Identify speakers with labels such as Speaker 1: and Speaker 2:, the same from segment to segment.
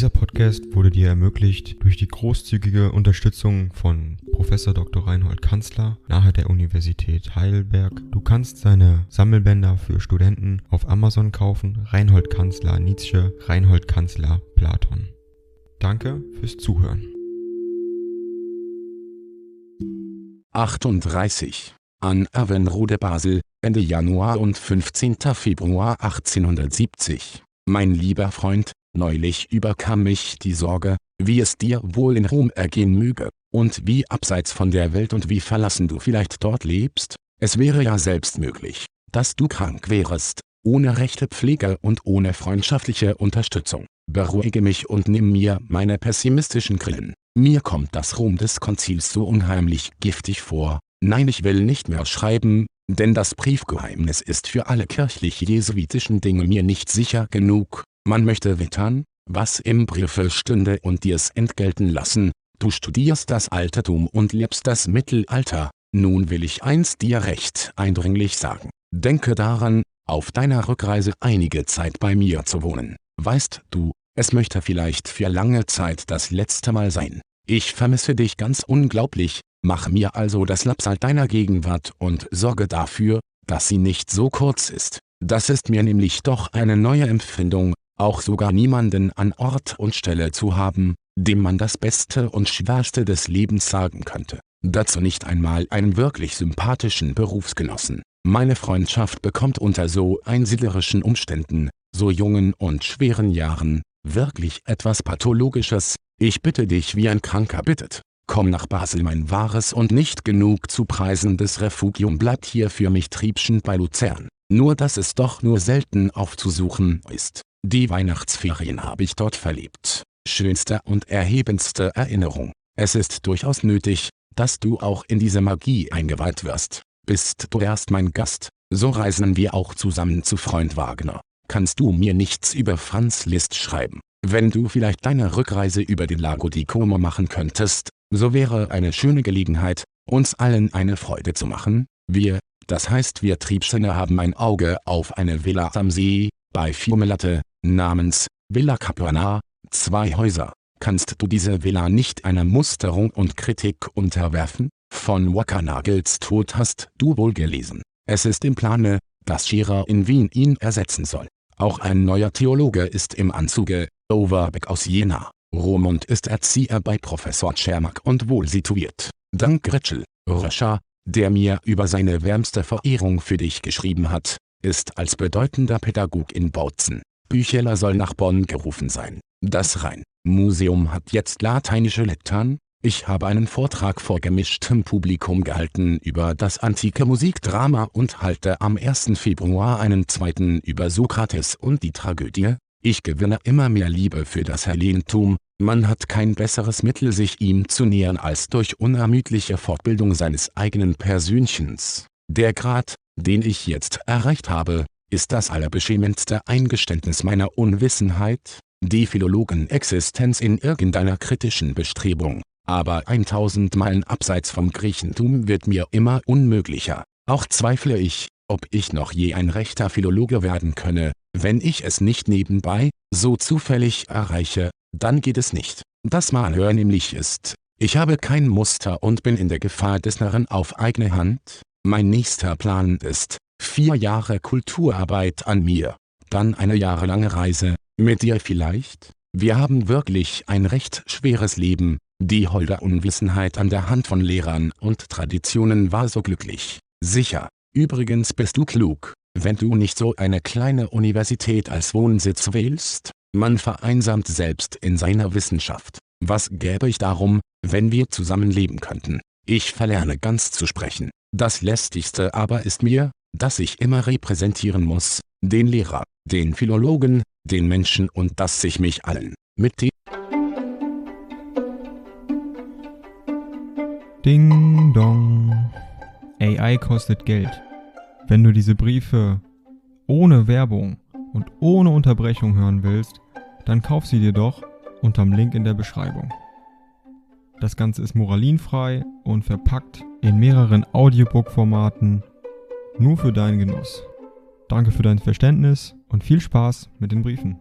Speaker 1: Dieser Podcast wurde dir ermöglicht durch die großzügige Unterstützung von Professor Dr. Reinhold Kanzler nahe der Universität Heidelberg. Du kannst seine Sammelbänder für Studenten auf Amazon kaufen. Reinhold Kanzler Nietzsche, Reinhold Kanzler Platon. Danke fürs Zuhören.
Speaker 2: 38. An Avenrode Basel, Ende Januar und 15. Februar 1870. Mein lieber Freund, Neulich überkam mich die Sorge, wie es dir wohl in Rom ergehen möge, und wie abseits von der Welt und wie verlassen du vielleicht dort lebst. Es wäre ja selbst möglich, dass du krank wärest, ohne rechte Pflege und ohne freundschaftliche Unterstützung. Beruhige mich und nimm mir meine pessimistischen Grillen. Mir kommt das Rom des Konzils so unheimlich giftig vor. Nein ich will nicht mehr schreiben, denn das Briefgeheimnis ist für alle kirchlich-jesuitischen Dinge mir nicht sicher genug. Man möchte wittern, was im Briefe stünde und dir's entgelten lassen, du studierst das Altertum und lebst das Mittelalter, nun will ich eins dir recht eindringlich sagen, denke daran, auf deiner Rückreise einige Zeit bei mir zu wohnen, weißt du, es möchte vielleicht für lange Zeit das letzte Mal sein, ich vermisse dich ganz unglaublich, mach mir also das Lapsal deiner Gegenwart und sorge dafür, dass sie nicht so kurz ist, das ist mir nämlich doch eine neue Empfindung, auch sogar niemanden an Ort und Stelle zu haben, dem man das Beste und Schwerste des Lebens sagen könnte. Dazu nicht einmal einen wirklich sympathischen Berufsgenossen. Meine Freundschaft bekommt unter so einsiedlerischen Umständen, so jungen und schweren Jahren, wirklich etwas Pathologisches. Ich bitte dich wie ein Kranker bittet. Komm nach Basel mein wahres und nicht genug zu preisendes Refugium bleibt hier für mich triebschend bei Luzern. Nur dass es doch nur selten aufzusuchen ist. Die Weihnachtsferien habe ich dort verlebt. Schönste und erhebendste Erinnerung. Es ist durchaus nötig, dass du auch in diese Magie eingeweiht wirst. Bist du erst mein Gast, so reisen wir auch zusammen zu Freund Wagner. Kannst du mir nichts über Franz Liszt schreiben? Wenn du vielleicht deine Rückreise über den Lago di Como machen könntest, so wäre eine schöne Gelegenheit, uns allen eine Freude zu machen. Wir, das heißt wir Triebschöne haben ein Auge auf eine Villa am See, bei Fiumelatte, namens Villa Capuana, zwei Häuser. Kannst du diese Villa nicht einer Musterung und Kritik unterwerfen? Von Wackernagels Tod hast du wohl gelesen. Es ist im Plane, dass Scherer in Wien ihn ersetzen soll. Auch ein neuer Theologe ist im Anzuge, Overbeck aus Jena. Romund ist Erzieher bei Professor Czermak und wohl situiert. Dank Gretschel, Röscher, der mir über seine wärmste Verehrung für dich geschrieben hat, ist als bedeutender Pädagog in Bautzen. Bücheler soll nach Bonn gerufen sein. Das Rhein-Museum hat jetzt lateinische Lektern. Ich habe einen Vortrag vor gemischtem Publikum gehalten über das antike Musikdrama und halte am 1. Februar einen zweiten über Sokrates und die Tragödie. Ich gewinne immer mehr Liebe für das Hellentum, man hat kein besseres Mittel sich ihm zu nähern als durch unermüdliche Fortbildung seines eigenen Persönchens. Der Grad, den ich jetzt erreicht habe, ist das allerbeschämendste Eingeständnis meiner Unwissenheit, die Philologenexistenz in irgendeiner kritischen Bestrebung, aber 1000 Meilen abseits vom Griechentum wird mir immer unmöglicher. Auch zweifle ich, ob ich noch je ein rechter Philologe werden könne, wenn ich es nicht nebenbei, so zufällig erreiche, dann geht es nicht. Das Malheur nämlich ist, ich habe kein Muster und bin in der Gefahr des Narren auf eigene Hand, mein nächster Plan ist, vier Jahre Kulturarbeit an mir, dann eine jahrelange Reise, mit dir vielleicht? Wir haben wirklich ein recht schweres Leben, die holde Unwissenheit an der Hand von Lehrern und Traditionen war so glücklich. Sicher, übrigens bist du klug, wenn du nicht so eine kleine Universität als Wohnsitz wählst, man vereinsamt selbst in seiner Wissenschaft. Was gäbe ich darum, wenn wir zusammenleben könnten? Ich verlerne ganz zu sprechen. Das lästigste aber ist mir, dass ich immer repräsentieren muss, den Lehrer, den Philologen, den Menschen und dass ich mich allen, mit dem
Speaker 1: Ding dong. AI kostet Geld. Wenn du diese Briefe ohne Werbung und ohne Unterbrechung hören willst, dann kauf sie dir doch unterm Link in der Beschreibung. Das Ganze ist moralinfrei und verpackt in mehreren Audiobook-Formaten nur für deinen Genuss. Danke für dein Verständnis und viel Spaß mit den Briefen.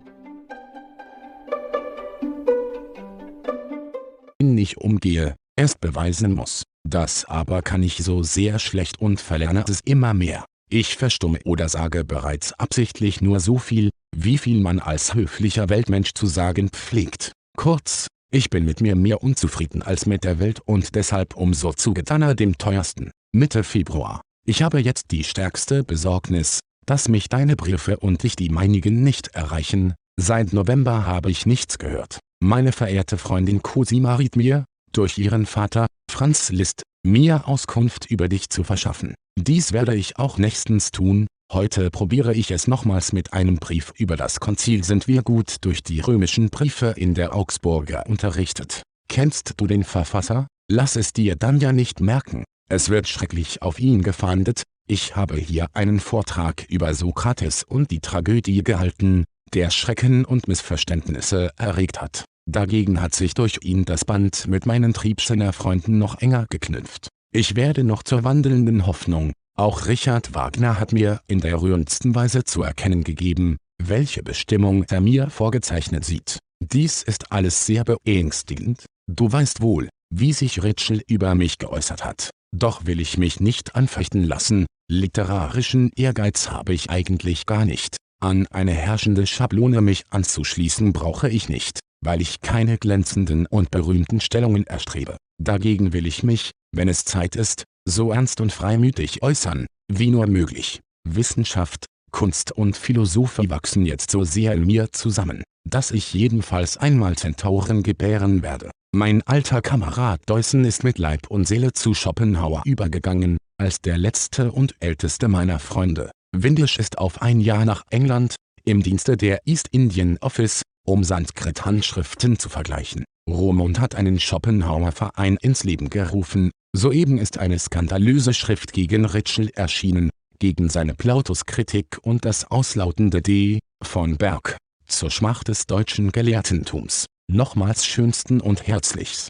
Speaker 2: ich umgehe, erst beweisen muss. Das aber kann ich so sehr schlecht und verlerne es immer mehr. Ich verstumme oder sage bereits absichtlich nur so viel, wie viel man als höflicher Weltmensch zu sagen pflegt. Kurz, ich bin mit mir mehr unzufrieden als mit der Welt und deshalb umso zugetaner dem teuersten. Mitte Februar. Ich habe jetzt die stärkste Besorgnis, dass mich deine Briefe und dich die meinigen nicht erreichen. Seit November habe ich nichts gehört. Meine verehrte Freundin Cosima riet mir, durch ihren Vater, Franz Liszt, mir Auskunft über dich zu verschaffen. Dies werde ich auch nächstens tun, heute probiere ich es nochmals mit einem Brief über das Konzil sind wir gut durch die römischen Briefe in der Augsburger unterrichtet. Kennst du den Verfasser? Lass es dir dann ja nicht merken, es wird schrecklich auf ihn gefahndet, ich habe hier einen Vortrag über Sokrates und die Tragödie gehalten, der Schrecken und Missverständnisse erregt hat. Dagegen hat sich durch ihn das Band mit meinen Triebsener Freunden noch enger geknüpft. Ich werde noch zur wandelnden Hoffnung. Auch Richard Wagner hat mir in der rührendsten Weise zu erkennen gegeben, welche Bestimmung er mir vorgezeichnet sieht. Dies ist alles sehr beängstigend. Du weißt wohl, wie sich Ritschel über mich geäußert hat. Doch will ich mich nicht anfechten lassen, literarischen Ehrgeiz habe ich eigentlich gar nicht. An eine herrschende Schablone mich anzuschließen brauche ich nicht weil ich keine glänzenden und berühmten Stellungen erstrebe. Dagegen will ich mich, wenn es Zeit ist, so ernst und freimütig äußern, wie nur möglich. Wissenschaft, Kunst und Philosophie wachsen jetzt so sehr in mir zusammen, dass ich jedenfalls einmal Zentauren gebären werde. Mein alter Kamerad Deussen ist mit Leib und Seele zu Schopenhauer übergegangen, als der letzte und älteste meiner Freunde. Windisch ist auf ein Jahr nach England, im Dienste der East Indian Office, um Sanskrit-Handschriften zu vergleichen. Romund hat einen Schopenhauer-Verein ins Leben gerufen, soeben ist eine skandalöse Schrift gegen Ritschl erschienen, gegen seine Plautus-Kritik und das auslautende D. von Berg, zur Schmach des deutschen Gelehrtentums. Nochmals schönsten und herzlichst.